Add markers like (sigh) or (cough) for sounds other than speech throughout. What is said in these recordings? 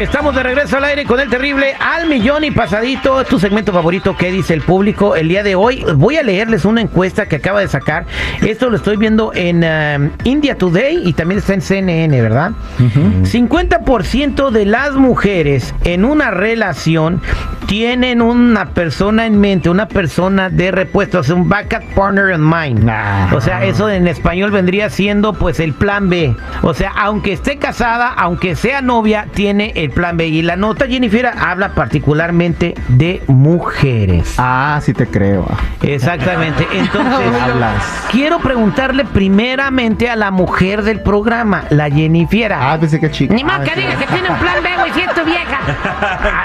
Estamos de regreso al aire con el terrible al millón y pasadito. Tu segmento favorito, ¿qué dice el público? El día de hoy voy a leerles una encuesta que acaba de sacar. Esto lo estoy viendo en um, India Today y también está en CNN, ¿verdad? 50% de las mujeres en una relación tienen una persona en mente, una persona de repuesto, o sea, un backup partner in mind. O sea, eso en español vendría siendo pues el plan B. O sea, aunque esté casada, aunque sea novia, tiene el plan B. Y la nota, Jennifer, habla particularmente de mujeres. Ah, sí te creo. Exactamente. (laughs) Entonces, Hablas. quiero preguntarle primeramente a la mujer del programa, la Jennifer. Ah, pensé que chica. Ni más Ah, que diga que tiene un plan B, güey, si es tu vieja.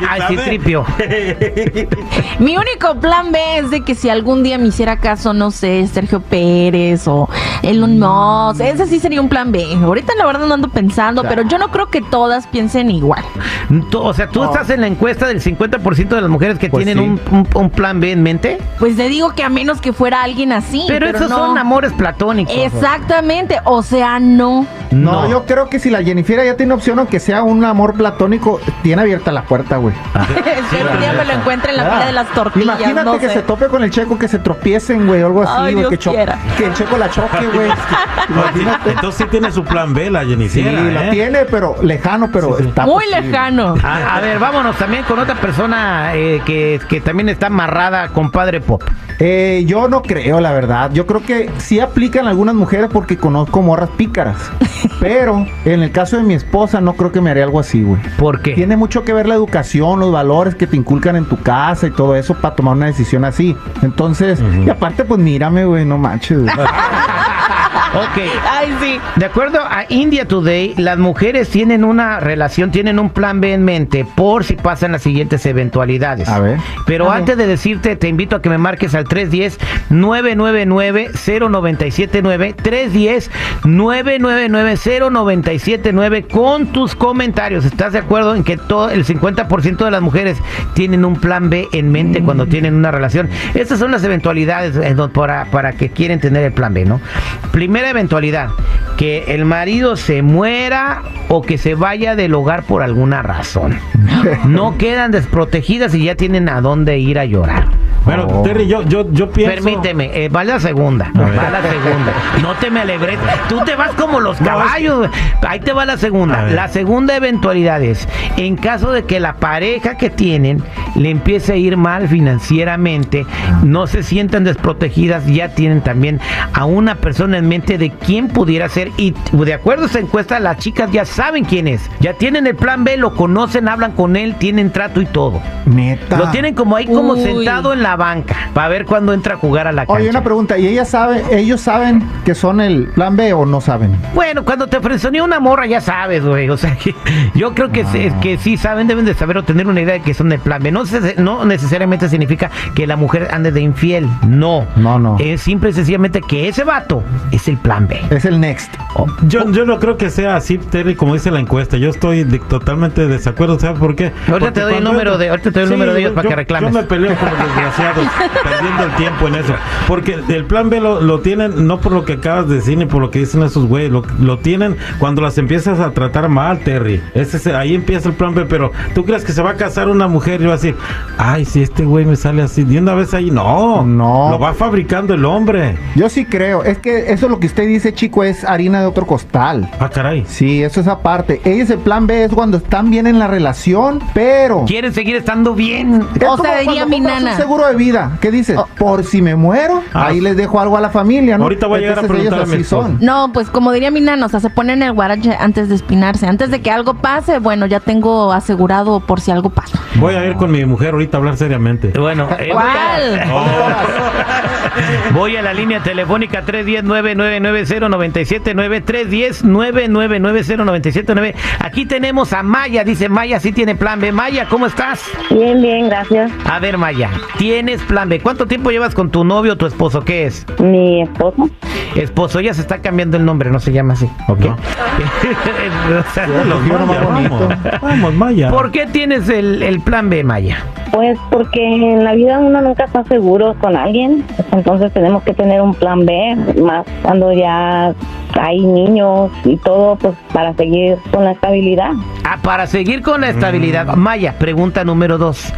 (laughs) Ay, sí, tripio. (laughs) Mi único plan B es de que si algún día me hiciera caso, no sé, Sergio Pérez o Elon Musk, ese sí sería un plan B. Ahorita la verdad no ando pensando, pero yo no creo que todas piensen igual. O sea, ¿tú No. estás en la encuesta del 50% de las mujeres que Pues tienen sí. un, un- un plan B en mente? Pues te digo que a menos que fuera alguien así. Pero, esos no. son amores platónicos. Exactamente, o sea, no. No, yo creo que si la Jennifer ya tiene opción, aunque sea un amor platónico, tiene abierta la puerta, güey. (laughs) que un día me lo encuentre en la fila de las tortillas, Imagínate no que sé. se tope con el checo, que se tropiecen, güey, o algo así, Ay, güey, Dios que, que el checo la choque, (laughs) güey. Imagínate. Entonces sí tiene su plan B, la Sí, Jennifer. lo ¿eh? tiene, pero lejano, pero Sí, sí. está Muy posible. lejano. A, a ver, vámonos también con otra persona eh, que, que también está amarrada con Padre Pop. Eh, yo no creo, la verdad. Yo creo que sí aplican algunas mujeres porque conozco morras pícaras. (laughs) Pero en el caso de mi esposa, no creo que me haría algo así, güey. ¿Por qué? Tiene mucho que ver la educación, los valores que te inculcan en tu casa y todo eso para tomar una decisión así. Entonces, y aparte, pues mírame, güey, no manches. güey. (laughs) Ok. Ay, sí. De acuerdo a India Today, las mujeres tienen una relación, tienen un plan B en mente por si pasan las siguientes eventualidades. A ver. Pero A antes de decirte, te invito a que me marques al 310-999-0979. 310-999-0979 con tus comentarios. ¿Estás de acuerdo en que todo el 50% de las mujeres tienen un plan B en mente cuando tienen una relación? Estas son las eventualidades eh, para, para que quieren tener el plan B, ¿no? Primera eventualidad, que el marido se muera o que se vaya del hogar por alguna razón. No quedan desprotegidas y ya tienen a dónde ir a llorar. Bueno, Oh. Terry, yo, yo, yo pienso. Permíteme, eh, va la segunda. A. Va la segunda. No te me alegres. Tú te vas como los caballos. Ahí te va la A segunda. La segunda eventualidad es, en caso de que la pareja que tienen le empiece a ir mal financieramente, no se sientan desprotegidas, ya tienen también a una persona en mente de quién pudiera ser. Y de acuerdo a esta encuesta, las chicas ya saben quién es. Ya tienen el plan B, lo conocen, hablan con él, tienen trato y todo. Neta. Lo tienen como ahí, como Uy. sentado en la banca, para ver cuándo entra a jugar a la cancha. Oye, una pregunta, ¿y ellas saben, ellos saben que son el plan B o no saben? Bueno, cuando te frenzoneó una morra ya sabes, güey. O sea, que (laughs) yo creo que, sí- que sí saben, deben de saber o tener una idea de que son el plan B. No, se- no necesariamente significa que la mujer ande de infiel. No. No, no. Es simple y sencillamente que ese vato es el plan B. Es el next. Oh, Yo, yo no creo que sea así, Terry, como dice la encuesta. Yo estoy de- totalmente de desacuerdo. ¿Sabes por qué? Ahorita Porque te doy el número de- ahorita te doy el número de ellos yo- para que reclames. Yo me peleo con los desgraciados, perdiendo el tiempo en eso. Porque el plan B lo, lo tienen no por lo que acabas de decir ni por lo que dicen esos güeyes. Lo, lo tienen cuando las empiezas a tratar mal, Terry. Ese, es- ahí empieza el plan B. Pero tú crees que se va a casar una mujer y va a decir, ay, si este güey me sale así. De una vez ahí, no. No. Lo va fabricando el hombre. Yo sí creo. Es que eso lo que usted dice, chico, es harina de otro costal. Ah, caray. Sí, eso es aparte. Ellos el plan B es cuando están bien en la relación, pero... Quieren seguir estando bien. Es O sea, diría mi nana. seguro de vida. ¿Qué dices? Oh. Por si me muero, Ah. ahí les dejo algo a la familia, ¿no? Ahorita voy a llegar a Entonces, ellos preguntarle a mi así son. No, pues como diría mi nana, o sea, se pone en el guarache antes de espinarse. Antes de que algo pase, bueno, ya tengo asegurado por si algo pasa. Voy a ir con mi mujer ahorita a hablar seriamente. Bueno, (laughs) eh, ¿Cuál? Voy a la línea telefónica 310-999-0979, 310-999-0979. Aquí tenemos a Maya, dice Maya, sí tiene plan B. Maya, ¿cómo estás? Bien, bien, gracias. A ver, Maya, tienes plan B. ¿Cuánto tiempo llevas con tu novio o tu esposo? ¿Qué es? Mi esposo. Esposo, ya se está cambiando el nombre, no se llama así, ¿ok? No. (laughs) O sea, Los Yo no Maya, más bonito. vamos. Vamos, Maya. ¿Por qué tienes el, el plan B, Maya? Pues porque en la vida uno nunca está seguro con alguien, entonces tenemos que tener un plan B, más cuando ya hay niños y todo, pues para seguir con la estabilidad. Ah, para seguir con la estabilidad. Maya, pregunta número dos.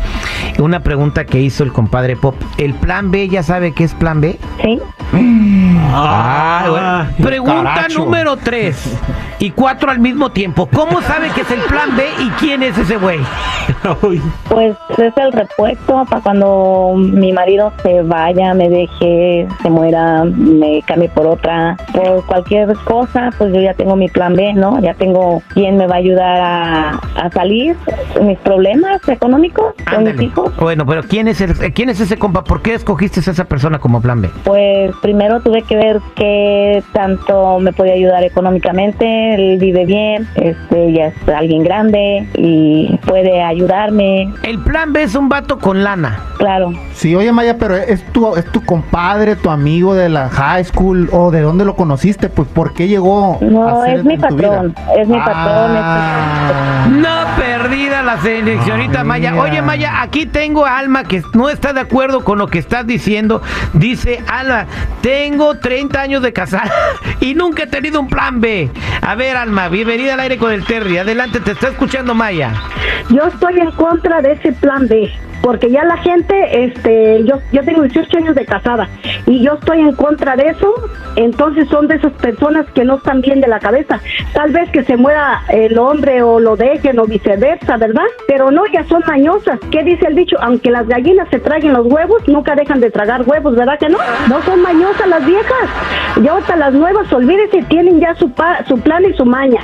Una pregunta que hizo el compadre Pop. ¿El plan B ya sabe qué es plan B? Sí, Ah, bueno. Pregunta caracho. número tres. Y cuatro al mismo tiempo. ¿Cómo sabe que es el plan B y quién es ese güey? (laughs) Pues es el repuesto para cuando mi marido se vaya, me deje, se muera, me cambie por otra, por cualquier cosa, pues yo ya tengo mi plan B, ¿no? Ya tengo quien me va a ayudar a, a salir mis problemas económicos con mis hijos. Bueno, pero ¿quién es, el, quién es ese compa? ¿Por qué escogiste a esa persona como plan B? Pues primero tuve que ver qué tanto me podía ayudar económicamente, él vive bien, este ya es alguien grande y puede ayudarme, El plan B es un vato con lana. claro. Sí, oye Maya, pero es tu, es tu compadre, tu amigo de la high school o de dónde lo conociste, pues ¿por qué llegó? No, a ser es mi patrón, es mi patrón, es- Ah. No perdida la seleccionita Ah, Maya. Oye, Maya, aquí tengo a Alma que no está de acuerdo con lo que estás diciendo. Dice, Alma, tengo 30 años de casada (laughs) y nunca he tenido un plan B. A ver, Alma, bienvenida al aire con el Terry. Adelante, te está escuchando Maya. Yo estoy en contra de ese plan B, porque ya la gente, este, yo, yo tengo 18 años de casada y yo estoy en contra de eso, entonces son de esas personas que no están bien de la cabeza. Tal vez que se muera el hombre o lo dejen o viceversa, ¿verdad? Pero no, ya son mañosas. ¿Qué dice el dicho? Aunque las gallinas se traguen los huevos, nunca dejan de tragar huevos, ¿verdad que no? No son mañosas las viejas. Y ahorita las nuevas, olvídese, tienen ya su, pa- su plan y su maña.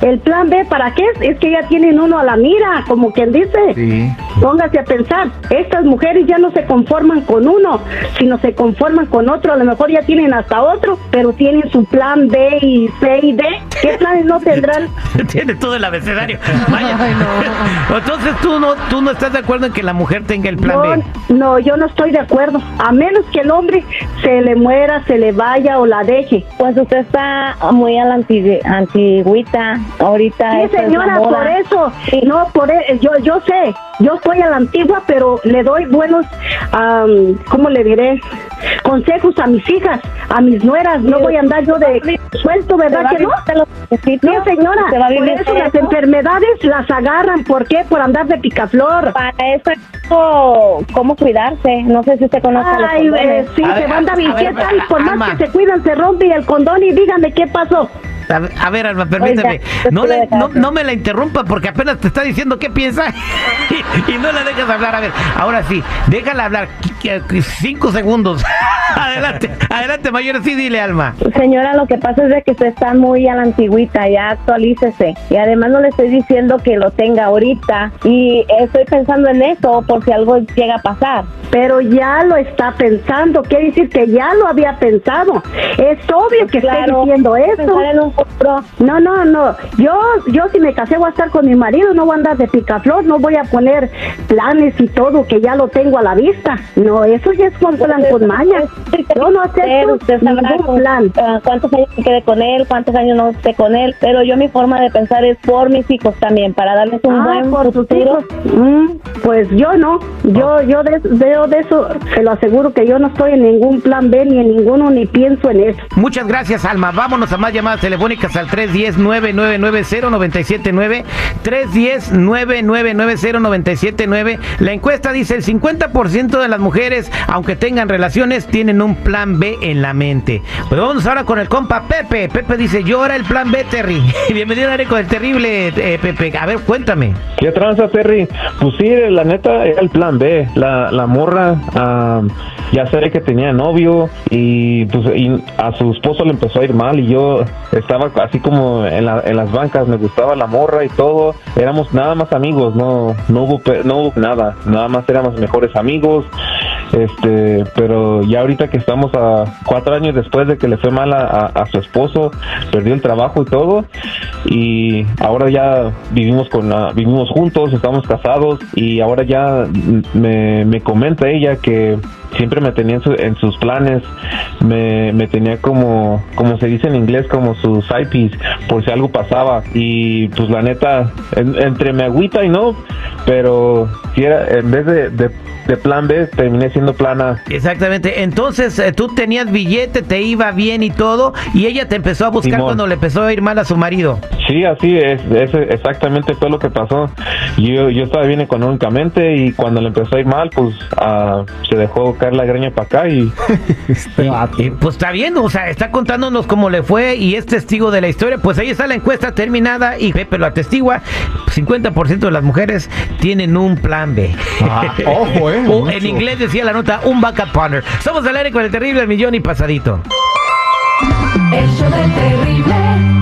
El plan B, ¿para qué es? Que ya tienen uno a la mira, como quien dice. Sí. Póngase a pensar, estas mujeres ya no se conforman con uno, sino se conforman con otro, a lo mejor ya tienen hasta otro, pero tienen su plan B y C y D. ¿Qué planes no tendrán? (laughs) Tiene todo el abecedario. Maya. (laughs) Entonces tú no, tú no estás de acuerdo en que la mujer tenga el plan B. No, yo no estoy de acuerdo, a menos que el hombre se le muera, se le vaya o la deje. Pues usted está muy a la antigü- antigüita. Ahorita Sí, esa es la señora, moda. por eso, no, por e- yo, yo sé, yo estoy a la antigua, pero le doy buenos, am, ¿cómo le diré? Consejos a mis hijas, a mis nueras, no voy a andar yo de suelto, ¿verdad que no? No, señora, por eso las enfermedades las agarran, ¿por qué? Por andar de picaflor. Para eso es cómo- cuidarse. No sé si usted conoce a los Ay, eh, sí, A se ver, van a a ver, ¿qué tal? Por Alma. más que se cuidan, se rompe el condón y dígame qué pasó. A ver, a ver, Alma, permíteme. Oiga, no, de no, me la interrumpa porque apenas te está diciendo qué piensa (laughs) y, y no la dejas hablar. A ver, ahora sí, déjala hablar. Cinco segundos. (laughs) adelante, adelante, mayor. Sí, dile, Alma. Señora, lo que pasa es de que usted está muy a la antigüita, ya actualícese. Y además no le estoy diciendo que lo tenga ahorita. Y estoy pensando en eso por si algo llega a pasar. Pero ya lo está pensando, quiere decir que ya lo había pensado. Es obvio que esté Claro, diciendo eso. pensar en un No, no, no. Yo, yo si me casé voy a estar con mi marido, no voy a andar de picaflor, no voy a poner planes y todo que ya lo tengo a la vista. No, eso ya es con plan con maña. Yo no acepto Usted sabrá ningún con- plan. ah, cuántos años me quede con él, cuántos años no esté con él. Pero yo mi forma de pensar es por mis hijos también, para darles un Ah, buen por tus futuro. hijos. Mm, pues yo no, yo yo de, veo de eso, se lo aseguro que yo no estoy en ningún plan B ni en ninguno ni pienso en eso. Muchas gracias, Alma. Vámonos a más llamadas telefónicas al 310-999-0979. 310-999-0979. La encuesta dice el 50% de las mujeres, aunque tengan relaciones, tienen un plan B en la mente. Pues vamos ahora con el compa Pepe. Pepe dice, yo era el plan B, Terry. (laughs) Bienvenido a con el terrible eh, Pepe. A ver, cuéntame. ¿Qué tranza, Terry? Pues sí, la neta era el plan B. La, la morra ah, ya sabía que tenía novio y pues a su esposo le empezó a ir mal y yo estaba así como en, la- en las bancas, me gustaba la morra y todo. Éramos nada más amigos, no no hubo no hubo nada, nada más éramos mejores amigos. Este, pero ya ahorita que estamos a cuatro años después de que le fue mal a, su esposo, perdió el trabajo y todo, y ahora ya vivimos con la- vivimos juntos, estamos casados y ahora ya me, me comenta ella que siempre me tenía en, su- en sus planes, me, me tenía como, como se dice en inglés, como sus IPs, por si algo pasaba. Y pues la neta, en- entre me agüita y no, pero si era, en vez de, de, de plan B, terminé siendo plan A. Exactamente. Entonces eh, tú tenías billete, te iba bien y todo, y ella te empezó a buscar Simón. cuando le empezó a ir mal a su marido. Sí, así es, es exactamente fue lo que pasó. Yo, yo estaba bien económicamente y cuando le empezó a ir mal, pues ah, se dejó caer la greña para acá y (laughs) Este. Y, pues está bien, o sea, está contándonos cómo le fue y es testigo de la historia. Pues ahí está la encuesta terminada y Pepe lo atestigua. 50% de las mujeres tienen un plan B. Ah, (laughs) ojo, eh, O en inglés decía la nota, un backup partner. Somos al aire con el terrible millón y pasadito. El show del terrible.